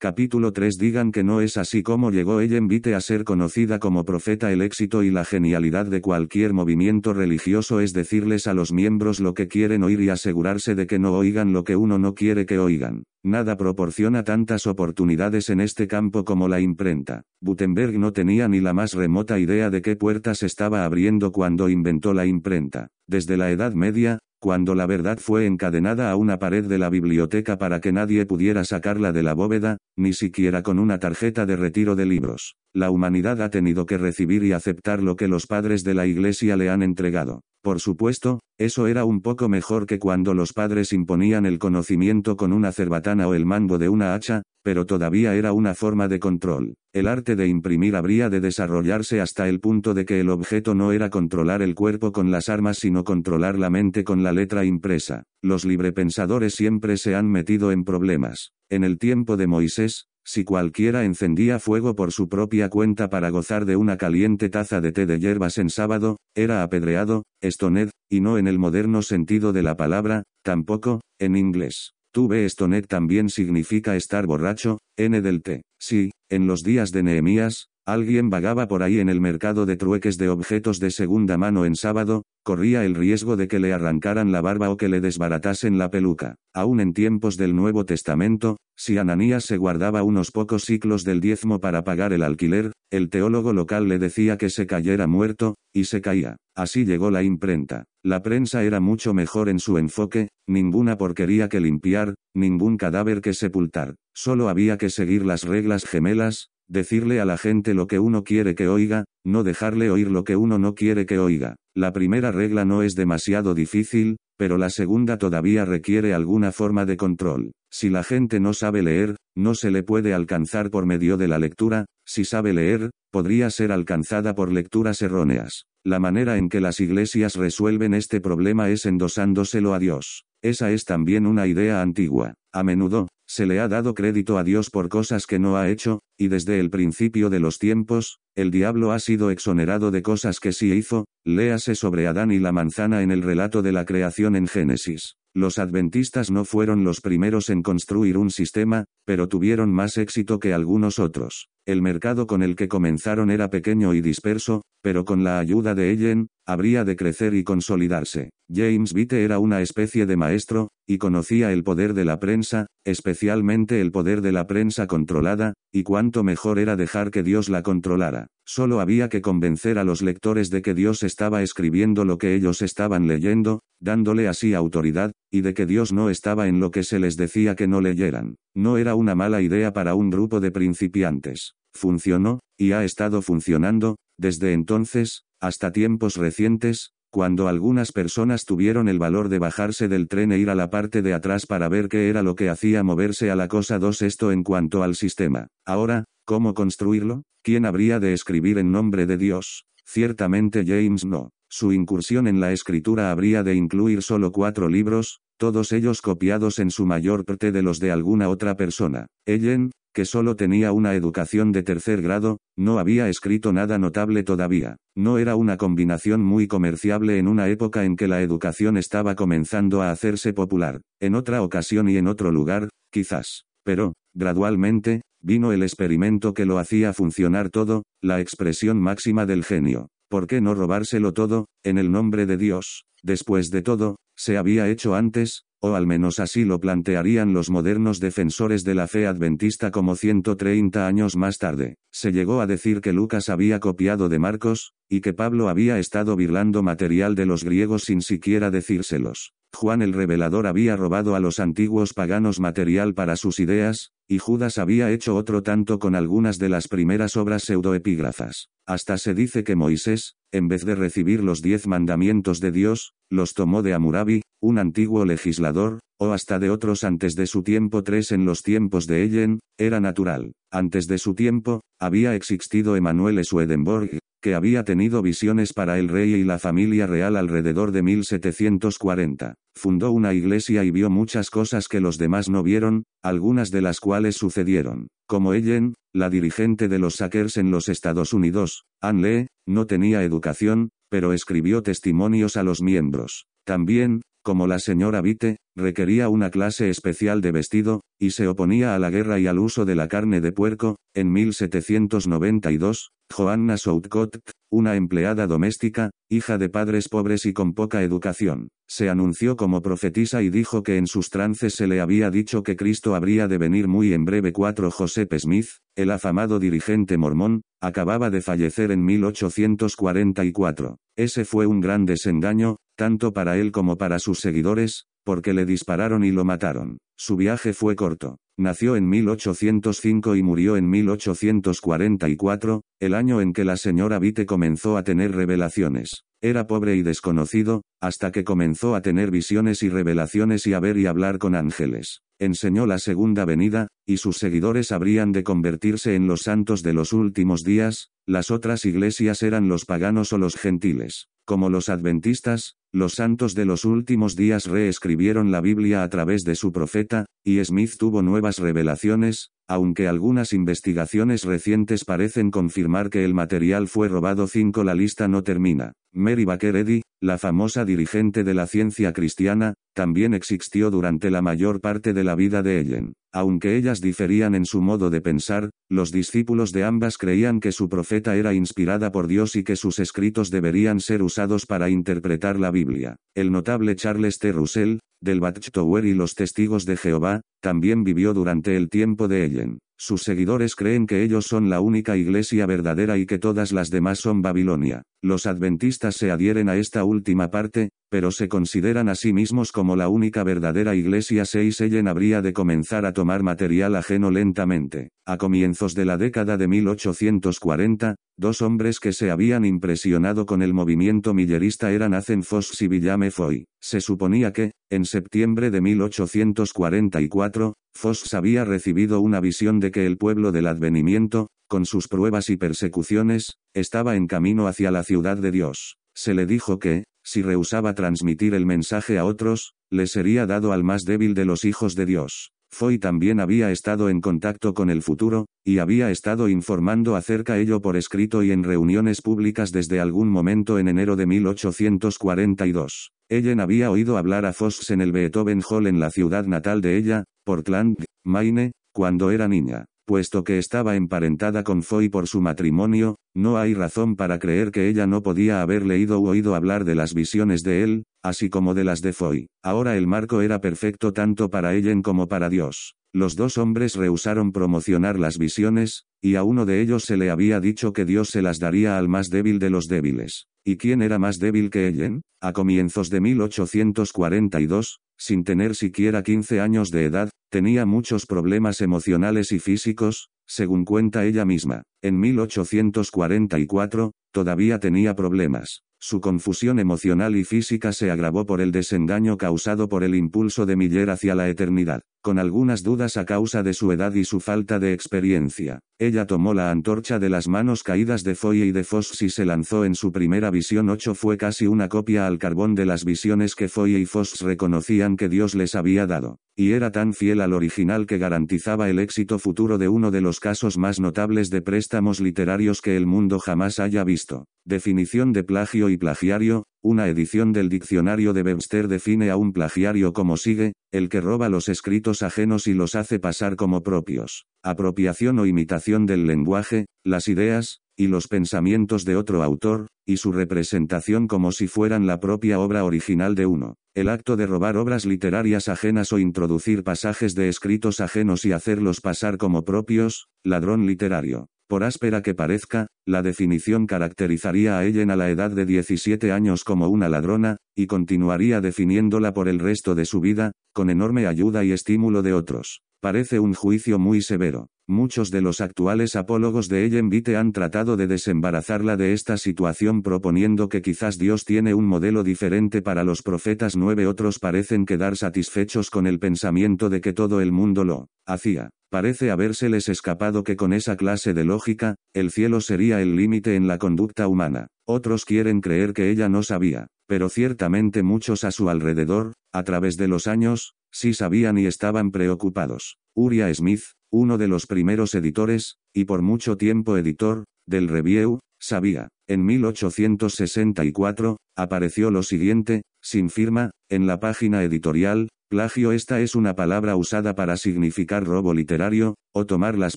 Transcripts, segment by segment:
Capítulo 3 Digan que no es así como llegó Ellen Vite a ser conocida como profeta el éxito y la genialidad de cualquier movimiento religioso es decirles a los miembros lo que quieren oír y asegurarse de que no oigan lo que uno no quiere que oigan. Nada proporciona tantas oportunidades en este campo como la imprenta. Gutenberg no tenía ni la más remota idea de qué puertas estaba abriendo cuando inventó la imprenta. Desde la Edad Media, cuando la verdad fue encadenada a una pared de la biblioteca para que nadie pudiera sacarla de la bóveda, ni siquiera con una tarjeta de retiro de libros. La humanidad ha tenido que recibir y aceptar lo que los padres de la Iglesia le han entregado. Por supuesto, eso era un poco mejor que cuando los padres imponían el conocimiento con una cerbatana o el mando de una hacha, pero todavía era una forma de control. El arte de imprimir habría de desarrollarse hasta el punto de que el objeto no era controlar el cuerpo con las armas sino controlar la mente con la letra impresa. Los librepensadores siempre se han metido en problemas. En el tiempo de Moisés, si cualquiera encendía fuego por su propia cuenta para gozar de una caliente taza de té de hierbas en sábado, era apedreado, estoned, y no en el moderno sentido de la palabra, tampoco, en inglés. Tuve estoned también significa estar borracho, n del té. Sí, en los días de Nehemías, Alguien vagaba por ahí en el mercado de trueques de objetos de segunda mano en sábado, corría el riesgo de que le arrancaran la barba o que le desbaratasen la peluca. Aún en tiempos del Nuevo Testamento, si Ananías se guardaba unos pocos ciclos del diezmo para pagar el alquiler, el teólogo local le decía que se cayera muerto, y se caía. Así llegó la imprenta. La prensa era mucho mejor en su enfoque, ninguna porquería que limpiar, ningún cadáver que sepultar. Solo había que seguir las reglas gemelas, decirle a la gente lo que uno quiere que oiga, no dejarle oír lo que uno no quiere que oiga. La primera regla no es demasiado difícil, pero la segunda todavía requiere alguna forma de control. Si la gente no sabe leer, no se le puede alcanzar por medio de la lectura, si sabe leer, podría ser alcanzada por lecturas erróneas. La manera en que las iglesias resuelven este problema es endosándoselo a Dios. Esa es también una idea antigua. A menudo, se le ha dado crédito a Dios por cosas que no ha hecho, y desde el principio de los tiempos, el diablo ha sido exonerado de cosas que sí hizo, léase sobre Adán y la manzana en el relato de la creación en Génesis. Los adventistas no fueron los primeros en construir un sistema, pero tuvieron más éxito que algunos otros. El mercado con el que comenzaron era pequeño y disperso, pero con la ayuda de Ellen, habría de crecer y consolidarse. James Vite era una especie de maestro, y conocía el poder de la prensa, especialmente el poder de la prensa controlada, y cuánto mejor era dejar que Dios la controlara. Solo había que convencer a los lectores de que Dios estaba escribiendo lo que ellos estaban leyendo, dándole así autoridad, y de que Dios no estaba en lo que se les decía que no leyeran. No era una mala idea para un grupo de principiantes. Funcionó, y ha estado funcionando, desde entonces, hasta tiempos recientes, cuando algunas personas tuvieron el valor de bajarse del tren e ir a la parte de atrás para ver qué era lo que hacía moverse a la cosa 2 esto en cuanto al sistema. Ahora, ¿cómo construirlo? ¿Quién habría de escribir en nombre de Dios? Ciertamente James no. Su incursión en la escritura habría de incluir solo cuatro libros, todos ellos copiados en su mayor parte de los de alguna otra persona. Ellen, que solo tenía una educación de tercer grado, no había escrito nada notable todavía. No era una combinación muy comerciable en una época en que la educación estaba comenzando a hacerse popular. En otra ocasión y en otro lugar, quizás. Pero, gradualmente, vino el experimento que lo hacía funcionar todo, la expresión máxima del genio. ¿Por qué no robárselo todo, en el nombre de Dios? Después de todo, se había hecho antes, o al menos así lo plantearían los modernos defensores de la fe adventista como 130 años más tarde. Se llegó a decir que Lucas había copiado de Marcos, y que Pablo había estado birlando material de los griegos sin siquiera decírselos. Juan el Revelador había robado a los antiguos paganos material para sus ideas, y Judas había hecho otro tanto con algunas de las primeras obras pseudoepígrafas. Hasta se dice que Moisés, en vez de recibir los diez mandamientos de Dios, los tomó de Amurabi, un antiguo legislador, o hasta de otros antes de su tiempo tres en los tiempos de Ellen, era natural. Antes de su tiempo, había existido Emanuel Swedenborg, que había tenido visiones para el rey y la familia real alrededor de 1740. Fundó una iglesia y vio muchas cosas que los demás no vieron, algunas de las cuales sucedieron. Como Ellen, la dirigente de los Sackers en los Estados Unidos, Anne Lee, no tenía educación, pero escribió testimonios a los miembros. También, como la señora Vite, requería una clase especial de vestido, y se oponía a la guerra y al uso de la carne de puerco. En 1792, Joanna Southcott, una empleada doméstica, hija de padres pobres y con poca educación, se anunció como profetisa y dijo que en sus trances se le había dicho que Cristo habría de venir muy en breve. 4 Joseph Smith, el afamado dirigente mormón, acababa de fallecer en 1844. Ese fue un gran desengaño, tanto para él como para sus seguidores, porque le dispararon y lo mataron. Su viaje fue corto. Nació en 1805 y murió en 1844, el año en que la señora Vite comenzó a tener revelaciones. Era pobre y desconocido, hasta que comenzó a tener visiones y revelaciones y a ver y hablar con ángeles. Enseñó la segunda venida, y sus seguidores habrían de convertirse en los santos de los últimos días, las otras iglesias eran los paganos o los gentiles. Como los adventistas, los santos de los últimos días reescribieron la Biblia a través de su profeta, y Smith tuvo nuevas revelaciones, aunque algunas investigaciones recientes parecen confirmar que el material fue robado 5 la lista no termina. Mary Baker Eddy, la famosa dirigente de la ciencia cristiana, también existió durante la mayor parte de la vida de Ellen. Aunque ellas diferían en su modo de pensar, los discípulos de ambas creían que su profeta era inspirada por Dios y que sus escritos deberían ser usados para interpretar la Biblia. El notable Charles T. Russell, del Watchtower y los testigos de Jehová, también vivió durante el tiempo de Ellen. Brasilien. Sus seguidores creen que ellos son la única iglesia verdadera y que todas las demás son Babilonia. Los adventistas se adhieren a esta última parte, pero se consideran a sí mismos como la única verdadera iglesia 6 Ellen habría de comenzar a tomar material ajeno lentamente. A comienzos de la década de 1840, dos hombres que se habían impresionado con el movimiento millerista eran Azen Fox y Villame Foy. Se suponía que, en septiembre de 1844, Fox había recibido una visión de que el pueblo del advenimiento, con sus pruebas y persecuciones, estaba en camino hacia la ciudad de Dios. Se le dijo que, si rehusaba transmitir el mensaje a otros, le sería dado al más débil de los hijos de Dios. Foy también había estado en contacto con el futuro, y había estado informando acerca ello por escrito y en reuniones públicas desde algún momento en enero de 1842. Ellen había oído hablar a Fox en el Beethoven Hall en la ciudad natal de ella, Portland, Maine, cuando era niña. Puesto que estaba emparentada con Foy por su matrimonio, no hay razón para creer que ella no podía haber leído u oído hablar de las visiones de él, así como de las de Foy. Ahora el marco era perfecto tanto para Ellen como para Dios. Los dos hombres rehusaron promocionar las visiones, y a uno de ellos se le había dicho que Dios se las daría al más débil de los débiles. ¿Y quién era más débil que Ellen? A comienzos de 1842, sin tener siquiera 15 años de edad, tenía muchos problemas emocionales y físicos, según cuenta ella misma. En 1844, todavía tenía problemas. Su confusión emocional y física se agravó por el desengaño causado por el impulso de Miller hacia la eternidad, con algunas dudas a causa de su edad y su falta de experiencia. Ella tomó la antorcha de las manos caídas de Foy y de Fox y se lanzó en su primera visión 8 fue casi una copia al carbón de las visiones que Foy y Fox reconocían que Dios les había dado, y era tan fiel al original que garantizaba el éxito futuro de uno de los casos más notables de préstamos literarios que el mundo jamás haya visto. Definición de plagio y plagiario, una edición del diccionario de Webster define a un plagiario como sigue, el que roba los escritos ajenos y los hace pasar como propios. Apropiación o imitación del lenguaje, las ideas, y los pensamientos de otro autor, y su representación como si fueran la propia obra original de uno. El acto de robar obras literarias ajenas o introducir pasajes de escritos ajenos y hacerlos pasar como propios, ladrón literario. Por áspera que parezca, la definición caracterizaría a Ellen a la edad de 17 años como una ladrona, y continuaría definiéndola por el resto de su vida, con enorme ayuda y estímulo de otros. Parece un juicio muy severo. Muchos de los actuales apólogos de Ellen Vite han tratado de desembarazarla de esta situación proponiendo que quizás Dios tiene un modelo diferente para los profetas nueve otros parecen quedar satisfechos con el pensamiento de que todo el mundo lo hacía. Parece habérseles escapado que con esa clase de lógica, el cielo sería el límite en la conducta humana. Otros quieren creer que ella no sabía, pero ciertamente muchos a su alrededor, a través de los años, sí sabían y estaban preocupados. Uriah Smith, uno de los primeros editores, y por mucho tiempo editor, del Review, sabía. En 1864, apareció lo siguiente, sin firma, en la página editorial, Plagio esta es una palabra usada para significar robo literario, o tomar las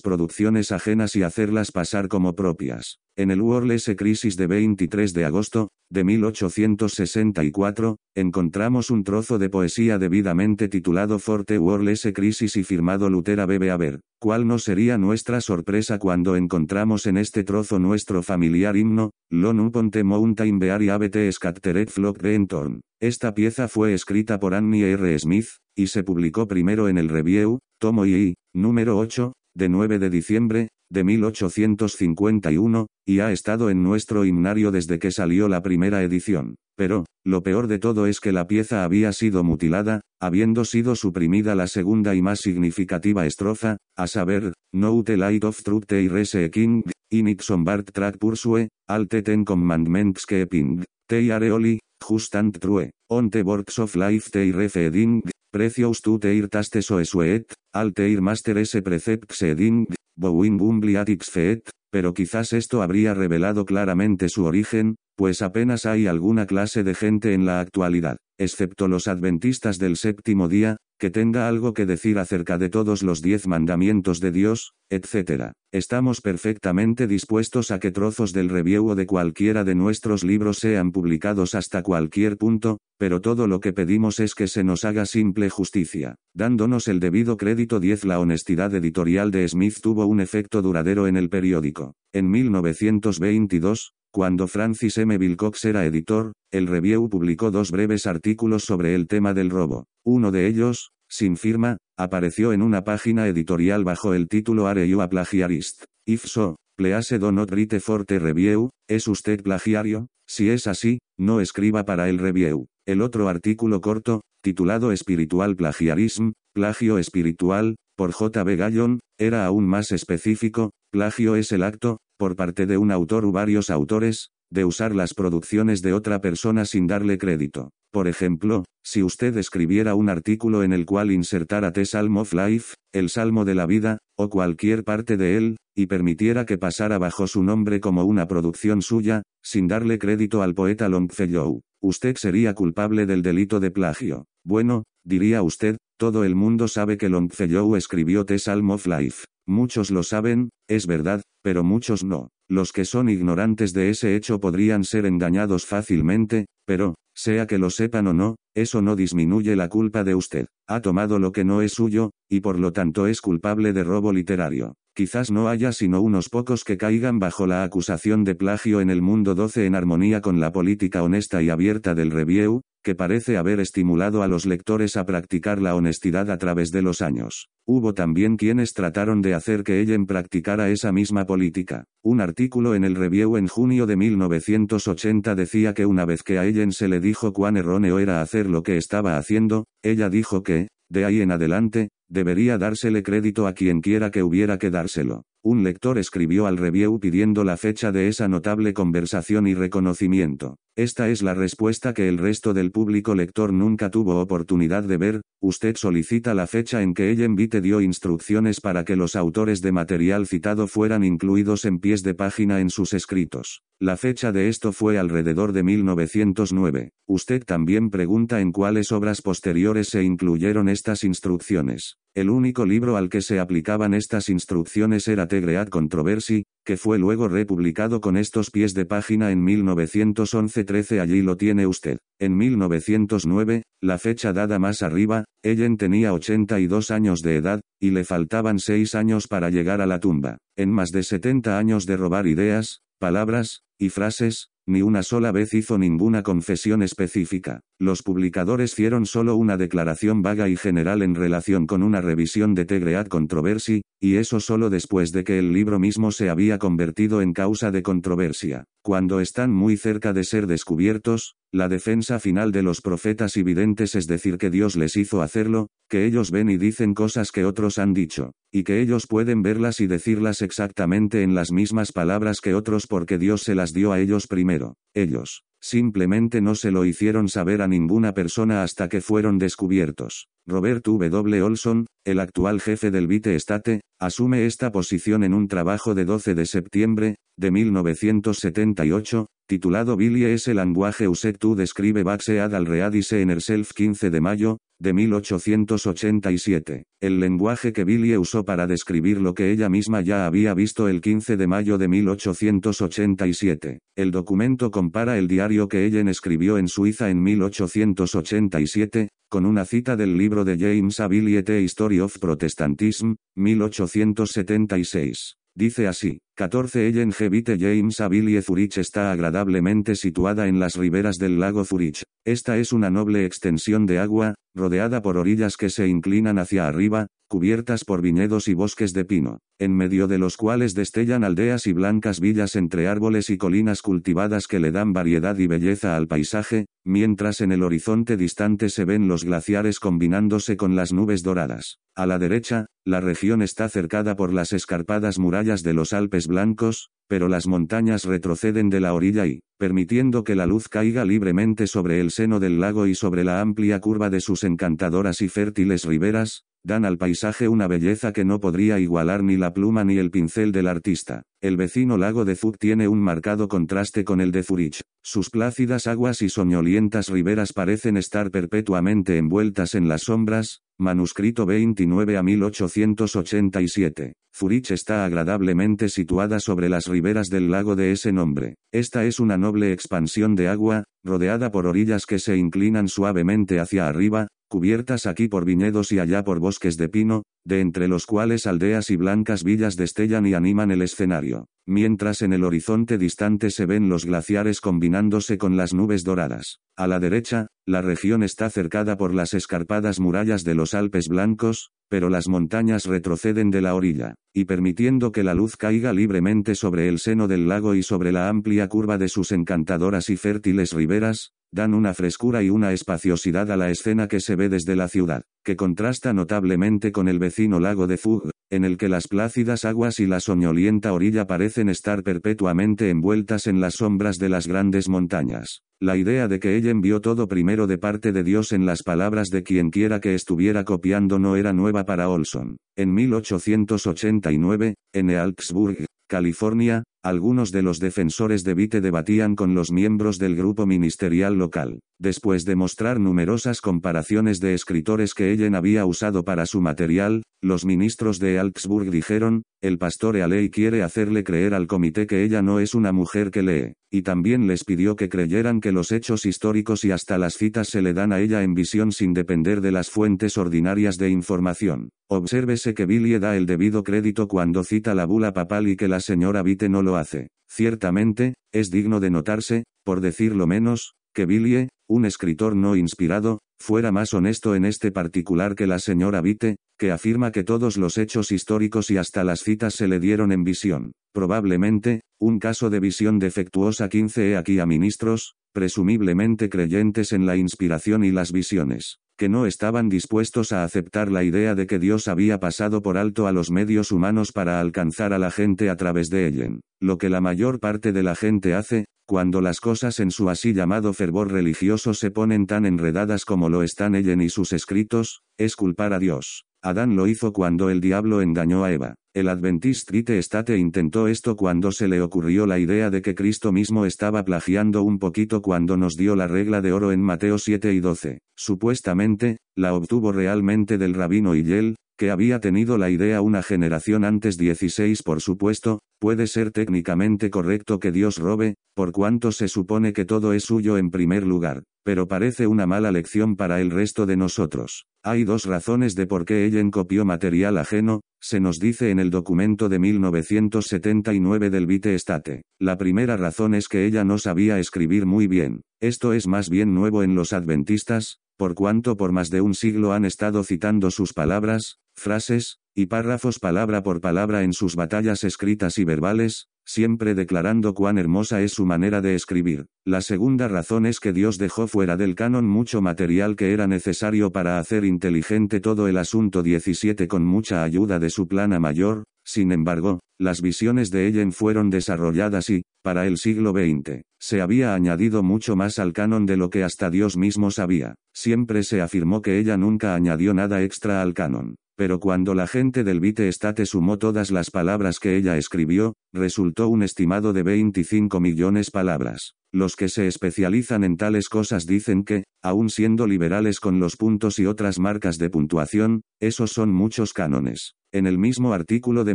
producciones ajenas y hacerlas pasar como propias. En el World Crisis de 23 de agosto, de 1864, encontramos un trozo de poesía debidamente titulado Forte World Crisis y firmado Lutera Bebe a ver, ¿cuál no sería nuestra sorpresa cuando encontramos en este trozo nuestro familiar himno, Lon Ponte Mountain Bear Abete Scatteret Flock Rentorn? Esta pieza fue escrita por Annie R. Smith, y se publicó primero en el Review, tomo I, número 8, de 9 de diciembre, de 1851, y ha estado en nuestro himnario desde que salió la primera edición. Pero, lo peor de todo es que la pieza había sido mutilada, habiendo sido suprimida la segunda y más significativa estrofa, a saber, No the light of truth te rese king, in it bart track pursue, al ten commandments keeping, te areoli, just and true, on the works of life te refeeding, precious to teir taste so sweet, al teir master ese precept seding, bowing umbliatix feet, pero quizás esto habría revelado claramente su origen, pues apenas hay alguna clase de gente en la actualidad, excepto los adventistas del séptimo día, que tenga algo que decir acerca de todos los diez mandamientos de Dios, etc. Estamos perfectamente dispuestos a que trozos del review o de cualquiera de nuestros libros sean publicados hasta cualquier punto, pero todo lo que pedimos es que se nos haga simple justicia. Dándonos el debido crédito 10 La honestidad editorial de Smith tuvo un efecto duradero en el periódico. En 1922, cuando Francis M. Wilcox era editor, el Review publicó dos breves artículos sobre el tema del robo. Uno de ellos, sin firma, apareció en una página editorial bajo el título Are you a plagiarist? If so, please do not write for the review, ¿es usted plagiario? Si es así, no escriba para el review. El otro artículo corto, titulado Espiritual Plagiarism, Plagio Espiritual, por J. B. Gallon, era aún más específico, plagio es el acto, por parte de un autor u varios autores, de usar las producciones de otra persona sin darle crédito. Por ejemplo, si usted escribiera un artículo en el cual insertara The Psalm of Life, el Salmo de la Vida, o cualquier parte de él, y permitiera que pasara bajo su nombre como una producción suya, sin darle crédito al poeta Longfellow, usted sería culpable del delito de plagio. Bueno, diría usted, todo el mundo sabe que Longfellow escribió The Psalm of Life. Muchos lo saben, es verdad, pero muchos no. Los que son ignorantes de ese hecho podrían ser engañados fácilmente, pero, sea que lo sepan o no, eso no disminuye la culpa de usted. Ha tomado lo que no es suyo, y por lo tanto es culpable de robo literario. Quizás no haya sino unos pocos que caigan bajo la acusación de plagio en el mundo 12 en armonía con la política honesta y abierta del review, que parece haber estimulado a los lectores a practicar la honestidad a través de los años. Hubo también quienes trataron de hacer que Ellen practicara esa misma política. Un artículo en el Review en junio de 1980 decía que una vez que a Ellen se le dijo cuán erróneo era hacer lo que estaba haciendo, ella dijo que, de ahí en adelante, debería dársele crédito a quien quiera que hubiera que dárselo. Un lector escribió al review pidiendo la fecha de esa notable conversación y reconocimiento. Esta es la respuesta que el resto del público lector nunca tuvo oportunidad de ver, usted solicita la fecha en que ella invite dio instrucciones para que los autores de material citado fueran incluidos en pies de página en sus escritos. La fecha de esto fue alrededor de 1909. Usted también pregunta en cuáles obras posteriores se incluyeron estas instrucciones. El único libro al que se aplicaban estas instrucciones era The Great Controversy, que fue luego republicado con estos pies de página en 1911-13 allí lo tiene usted. En 1909, la fecha dada más arriba, Ellen tenía 82 años de edad, y le faltaban 6 años para llegar a la tumba. En más de 70 años de robar ideas, palabras, y frases, ni una sola vez hizo ninguna confesión específica. Los publicadores hicieron solo una declaración vaga y general en relación con una revisión de The Controversy, y eso solo después de que el libro mismo se había convertido en causa de controversia. Cuando están muy cerca de ser descubiertos, la defensa final de los profetas y videntes es decir que Dios les hizo hacerlo, que ellos ven y dicen cosas que otros han dicho, y que ellos pueden verlas y decirlas exactamente en las mismas palabras que otros porque Dios se las dio a ellos primero. Ellos, simplemente no se lo hicieron saber a ninguna persona hasta que fueron descubiertos. Robert W. Olson, el actual jefe del Vite State, asume esta posición en un trabajo de 12 de septiembre, de 1978, titulado Billy es el lenguaje used to describe Baxead al readise en el self 15 de mayo, de 1887. El lenguaje que Billie usó para describir lo que ella misma ya había visto el 15 de mayo de 1887. El documento compara el diario que Ellen escribió en Suiza en 1887, con una cita del libro de James A. Billie The History of Protestantism, 1876. Dice así, 14 Ellen G. James Abilie Zurich está agradablemente situada en las riberas del lago Zurich. Esta es una noble extensión de agua, rodeada por orillas que se inclinan hacia arriba, cubiertas por viñedos y bosques de pino, en medio de los cuales destellan aldeas y blancas villas entre árboles y colinas cultivadas que le dan variedad y belleza al paisaje, mientras en el horizonte distante se ven los glaciares combinándose con las nubes doradas. A la derecha, la región está cercada por las escarpadas murallas de los Alpes blancos, pero las montañas retroceden de la orilla y, permitiendo que la luz caiga libremente sobre el seno del lago y sobre la amplia curva de sus encantadoras y fértiles riberas, dan al paisaje una belleza que no podría igualar ni la pluma ni el pincel del artista. El vecino lago de Zug tiene un marcado contraste con el de Zurich. Sus plácidas aguas y soñolientas riberas parecen estar perpetuamente envueltas en las sombras, manuscrito 29 a 1887. Zurich está agradablemente situada sobre las riberas del lago de ese nombre. Esta es una noble expansión de agua, rodeada por orillas que se inclinan suavemente hacia arriba, cubiertas aquí por viñedos y allá por bosques de pino, de entre los cuales aldeas y blancas villas destellan y animan el escenario, mientras en el horizonte distante se ven los glaciares combinándose con las nubes doradas. A la derecha, la región está cercada por las escarpadas murallas de los Alpes blancos, pero las montañas retroceden de la orilla, y permitiendo que la luz caiga libremente sobre el seno del lago y sobre la amplia curva de sus encantadoras y fértiles riberas, dan una frescura y una espaciosidad a la escena que se ve desde la ciudad, que contrasta notablemente con el vecino lago de Fug, en el que las plácidas aguas y la soñolienta orilla parecen estar perpetuamente envueltas en las sombras de las grandes montañas. La idea de que ella envió todo primero de parte de Dios en las palabras de quien quiera que estuviera copiando no era nueva para Olson. En 1889, en Augsburg, California, algunos de los defensores de Vite debatían con los miembros del grupo ministerial local. Después de mostrar numerosas comparaciones de escritores que Ellen había usado para su material, los ministros de Augsburg dijeron, el pastor Ealey quiere hacerle creer al comité que ella no es una mujer que lee, y también les pidió que creyeran que los hechos históricos y hasta las citas se le dan a ella en visión sin depender de las fuentes ordinarias de información. Obsérvese que Billy da el debido crédito cuando cita la bula papal y que la señora Vite no lo hace. Ciertamente, es digno de notarse, por decirlo menos, que Billy, un escritor no inspirado, fuera más honesto en este particular que la señora Vite, que afirma que todos los hechos históricos y hasta las citas se le dieron en visión. Probablemente, un caso de visión defectuosa 15 he aquí a ministros, presumiblemente creyentes en la inspiración y las visiones, que no estaban dispuestos a aceptar la idea de que Dios había pasado por alto a los medios humanos para alcanzar a la gente a través de ellen. Lo que la mayor parte de la gente hace, cuando las cosas en su así llamado fervor religioso se ponen tan enredadas como lo están ellen y sus escritos, es culpar a Dios. Adán lo hizo cuando el diablo engañó a Eva. El Adventist Trite Estate intentó esto cuando se le ocurrió la idea de que Cristo mismo estaba plagiando un poquito cuando nos dio la regla de oro en Mateo 7 y 12. Supuestamente, la obtuvo realmente del rabino Hillel, que había tenido la idea una generación antes 16 por supuesto, puede ser técnicamente correcto que Dios robe, por cuanto se supone que todo es suyo en primer lugar, pero parece una mala lección para el resto de nosotros. Hay dos razones de por qué Ellen copió material ajeno, se nos dice en el documento de 1979 del Vite Estate. La primera razón es que ella no sabía escribir muy bien. Esto es más bien nuevo en los adventistas, por cuanto por más de un siglo han estado citando sus palabras, frases, y párrafos palabra por palabra en sus batallas escritas y verbales, siempre declarando cuán hermosa es su manera de escribir. La segunda razón es que Dios dejó fuera del canon mucho material que era necesario para hacer inteligente todo el asunto 17 con mucha ayuda de su plana mayor, Sin embargo, las visiones de Ellen fueron desarrolladas y, para el siglo XX, se había añadido mucho más al canon de lo que hasta Dios mismo sabía. Siempre se afirmó que ella nunca añadió nada extra al canon. Pero cuando la gente del Vite Estate sumó todas las palabras que ella escribió, resultó un estimado de 25 millones palabras. Los que se especializan en tales cosas dicen que, aun siendo liberales con los puntos y otras marcas de puntuación, esos son muchos cánones. En el mismo artículo de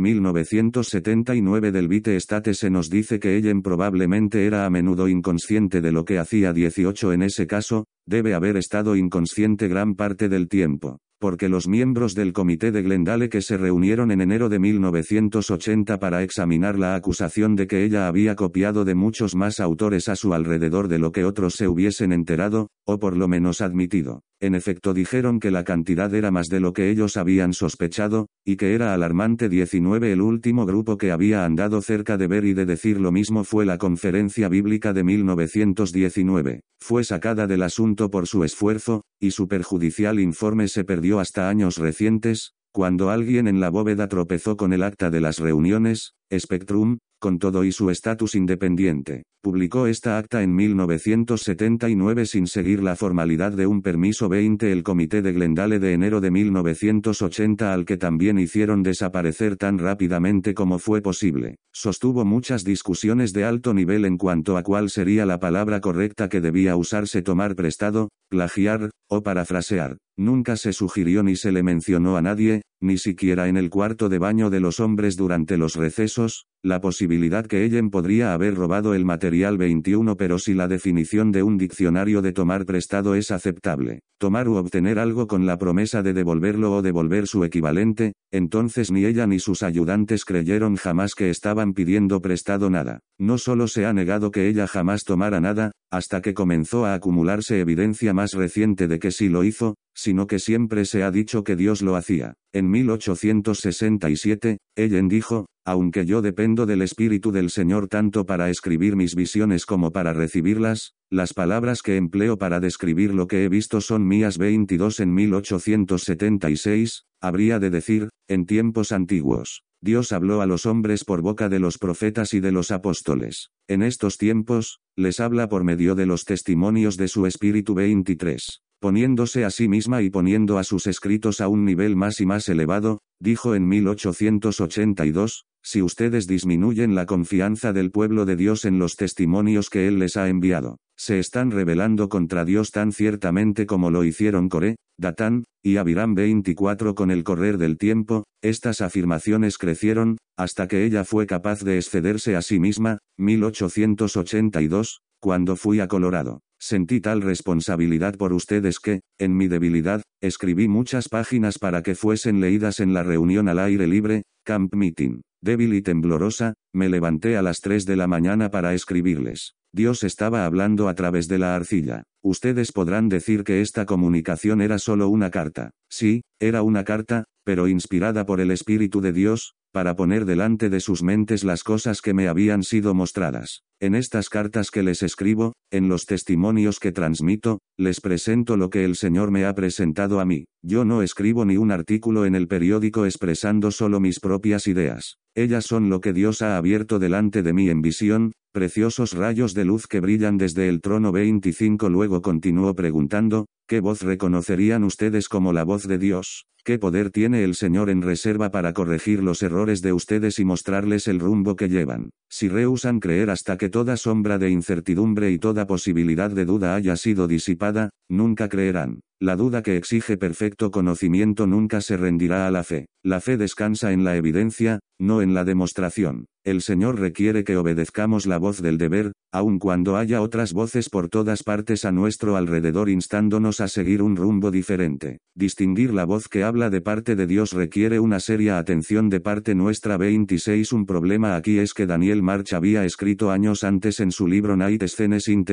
1979 del Vite Estate se nos dice que Ellen probablemente era a menudo inconsciente de lo que hacía 18 en ese caso, debe haber estado inconsciente gran parte del tiempo porque los miembros del comité de Glendale que se reunieron en enero de 1980 para examinar la acusación de que ella había copiado de muchos más autores a su alrededor de lo que otros se hubiesen enterado, o por lo menos admitido. En efecto dijeron que la cantidad era más de lo que ellos habían sospechado, y que era alarmante 19 el último grupo que había andado cerca de ver y de decir lo mismo fue la conferencia bíblica de 1919. Fue sacada del asunto por su esfuerzo, y su perjudicial informe se perdió hasta años recientes, cuando alguien en la bóveda tropezó con el acta de las reuniones, Spectrum, con todo y su estatus independiente, publicó esta acta en 1979 sin seguir la formalidad de un permiso 20 el Comité de Glendale de enero de 1980 al que también hicieron desaparecer tan rápidamente como fue posible. Sostuvo muchas discusiones de alto nivel en cuanto a cuál sería la palabra correcta que debía usarse tomar prestado, plagiar, o parafrasear. Nunca se sugirió ni se le mencionó a nadie, ni siquiera en el cuarto de baño de los hombres durante los recesos, la posibilidad que Ellen podría haber robado el material 21 pero si la definición de un diccionario de tomar prestado es aceptable, tomar u obtener algo con la promesa de devolverlo o devolver su equivalente, entonces ni ella ni sus ayudantes creyeron jamás que estaban pidiendo prestado nada. No solo se ha negado que ella jamás tomara nada, hasta que comenzó a acumularse evidencia más reciente de que sí lo hizo, sino que siempre se ha dicho que Dios lo hacía. En 1867, Ellen dijo, aunque yo dependo del Espíritu del Señor tanto para escribir mis visiones como para recibirlas, las palabras que empleo para describir lo que he visto son mías 22 en 1876, habría de decir, en tiempos antiguos. Dios habló a los hombres por boca de los profetas y de los apóstoles. En estos tiempos, les habla por medio de los testimonios de su Espíritu 23 poniéndose a sí misma y poniendo a sus escritos a un nivel más y más elevado, dijo en 1882, si ustedes disminuyen la confianza del pueblo de Dios en los testimonios que Él les ha enviado, se están rebelando contra Dios tan ciertamente como lo hicieron Coré, Datán, y Abiram 24 con el correr del tiempo, estas afirmaciones crecieron, hasta que ella fue capaz de excederse a sí misma, 1882, cuando fui a Colorado. Sentí tal responsabilidad por ustedes que, en mi debilidad, escribí muchas páginas para que fuesen leídas en la reunión al aire libre, Camp Meeting. Débil y temblorosa, me levanté a las 3 de la mañana para escribirles. Dios estaba hablando a través de la arcilla. Ustedes podrán decir que esta comunicación era solo una carta. Sí, era una carta, pero inspirada por el Espíritu de Dios, para poner delante de sus mentes las cosas que me habían sido mostradas. En estas cartas que les escribo, en los testimonios que transmito, les presento lo que el Señor me ha presentado a mí. Yo no escribo ni un artículo en el periódico expresando solo mis propias ideas. Ellas son lo que Dios ha abierto delante de mí en visión, preciosos rayos de luz que brillan desde el trono 25. Luego continuó preguntando, ¿qué voz reconocerían ustedes como la voz de Dios? ¿Qué poder tiene el Señor en reserva para corregir los errores de ustedes y mostrarles el rumbo que llevan? Si rehusan creer hasta que toda sombra de incertidumbre y toda posibilidad de duda haya sido disipada, nunca creerán. La duda que exige perfecto conocimiento nunca se rendirá a la fe. La fe descansa en la evidencia, no en la demostración. El Señor requiere que obedezcamos la voz del deber, aun cuando haya otras voces por todas partes a nuestro alrededor instándonos a seguir un rumbo diferente. Distinguir la voz que habla de parte de Dios requiere una seria atención de parte nuestra 26 Un problema aquí es que Daniel March había escrito años antes en su libro Night Scenes in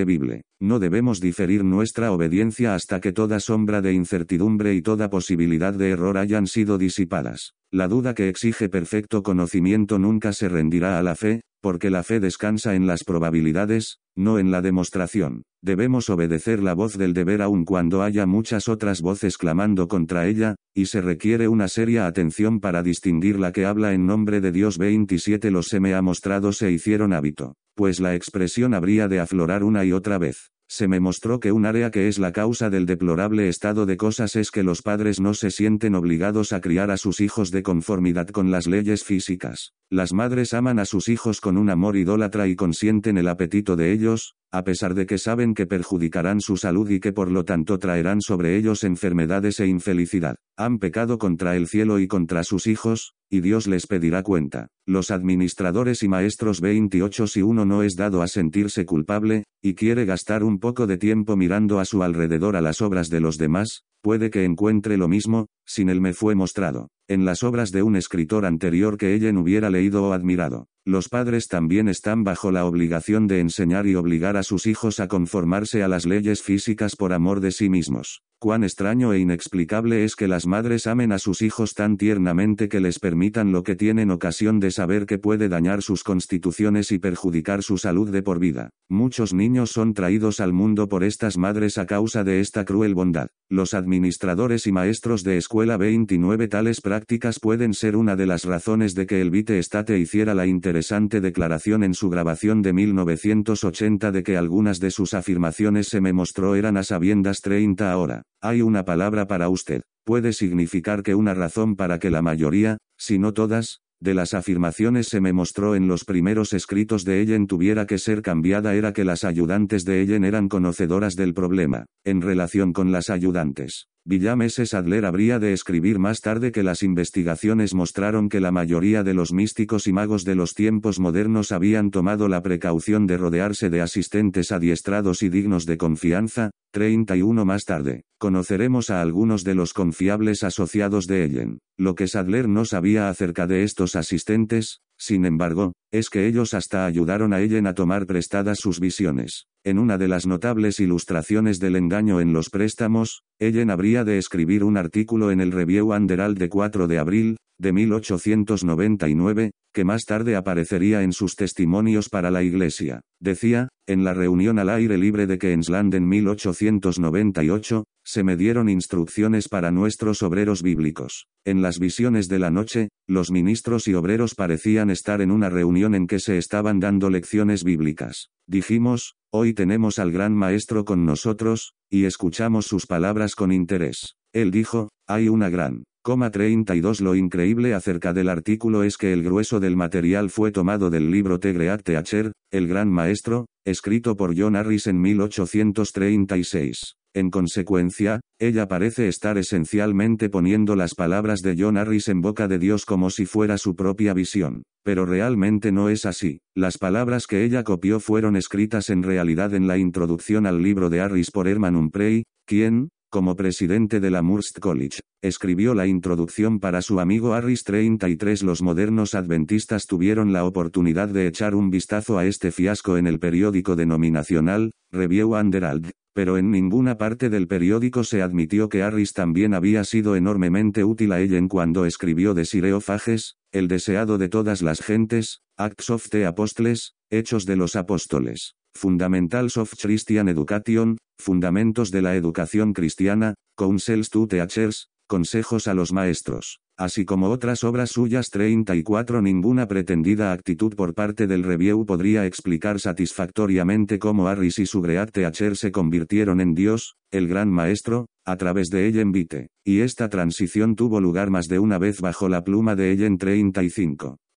No debemos diferir nuestra obediencia hasta que toda sombra de incertidumbre y toda posibilidad de error hayan sido disipadas. La duda que exige perfecto conocimiento nunca se rendirá a la fe, porque la fe descansa en las probabilidades, no en la demostración. Debemos obedecer la voz del deber aun cuando haya muchas otras voces clamando contra ella, y se requiere una seria atención para distinguir la que habla en nombre de Dios 27 los se me ha mostrado se hicieron hábito, pues la expresión habría de aflorar una y otra vez. Se me mostró que un área que es la causa del deplorable estado de cosas es que los padres no se sienten obligados a criar a sus hijos de conformidad con las leyes físicas. Las madres aman a sus hijos con un amor idólatra y consienten el apetito de ellos, a pesar de que saben que perjudicarán su salud y que por lo tanto traerán sobre ellos enfermedades e infelicidad. Han pecado contra el cielo y contra sus hijos, y Dios les pedirá cuenta. Los administradores y maestros 28 Si uno no es dado a sentirse culpable, y quiere gastar un poco de tiempo mirando a su alrededor a las obras de los demás, puede que encuentre lo mismo, sin él me fue mostrado, en las obras de un escritor anterior que ella hubiera leído o admirado. Los padres también están bajo la obligación de enseñar y obligar a sus hijos a conformarse a las leyes físicas por amor de sí mismos. Cuán extraño e inexplicable es que las madres amen a sus hijos tan tiernamente que les permitan lo que tienen ocasión de saber que puede dañar sus constituciones y perjudicar su salud de por vida. Muchos niños son traídos al mundo por estas madres a causa de esta cruel bondad. Los administradores y maestros de escuela 29 tales prácticas pueden ser una de las razones de que el State hiciera la interesante declaración en su grabación de 1980 de que algunas de sus afirmaciones se me mostró eran a sabiendas 30 ahora. Hay una palabra para usted. Puede significar que una razón para que la mayoría, si no todas, de las afirmaciones se me mostró en los primeros escritos de Ellen tuviera que ser cambiada era que las ayudantes de Ellen eran conocedoras del problema, en relación con las ayudantes. William S. Sadler habría de escribir más tarde que las investigaciones mostraron que la mayoría de los místicos y magos de los tiempos modernos habían tomado la precaución de rodearse de asistentes adiestrados y dignos de confianza, 31 más tarde. Conoceremos a algunos de los confiables asociados de Ellen. Lo que Sadler no sabía acerca de estos asistentes, sin embargo, es que ellos hasta ayudaron a Ellen a tomar prestadas sus visiones. En una de las notables ilustraciones del engaño en los préstamos, Ellen habría de escribir un artículo en el Review Anderald de 4 de abril, de 1899, que más tarde aparecería en sus testimonios para la Iglesia. Decía, en la reunión al aire libre de Keensland en 1898, se me dieron instrucciones para nuestros obreros bíblicos. En las visiones de la noche, los ministros y obreros parecían estar en una reunión en que se estaban dando lecciones bíblicas. Dijimos, hoy tenemos al gran maestro con nosotros, y escuchamos sus palabras con interés. Él dijo, hay una gran 32 Lo increíble acerca del artículo es que el grueso del material fue tomado del libro Tegreat Teacher, El Gran Maestro, escrito por John Harris en 1836. En consecuencia, ella parece estar esencialmente poniendo las palabras de John Harris en boca de Dios como si fuera su propia visión. Pero realmente no es así. Las palabras que ella copió fueron escritas en realidad en la introducción al libro de Harris por Herman Humphrey, quien, como presidente de la Murst College, escribió la introducción para su amigo Harris 33. Los modernos adventistas tuvieron la oportunidad de echar un vistazo a este fiasco en el periódico denominacional, Review Underald, pero en ninguna parte del periódico se admitió que Harris también había sido enormemente útil a ella en cuando escribió de Sireofages, el deseado de todas las gentes, Acts of the Apostles, Hechos de los Apóstoles. Fundamentals of Christian Education, Fundamentos de la Educación Cristiana, Counsels to Teachers, Consejos a los Maestros, así como otras obras suyas 34 Ninguna pretendida actitud por parte del review podría explicar satisfactoriamente cómo Harris y su Great Teacher se convirtieron en Dios, el Gran Maestro, a través de Ellen Vite, y esta transición tuvo lugar más de una vez bajo la pluma de Ellen 35.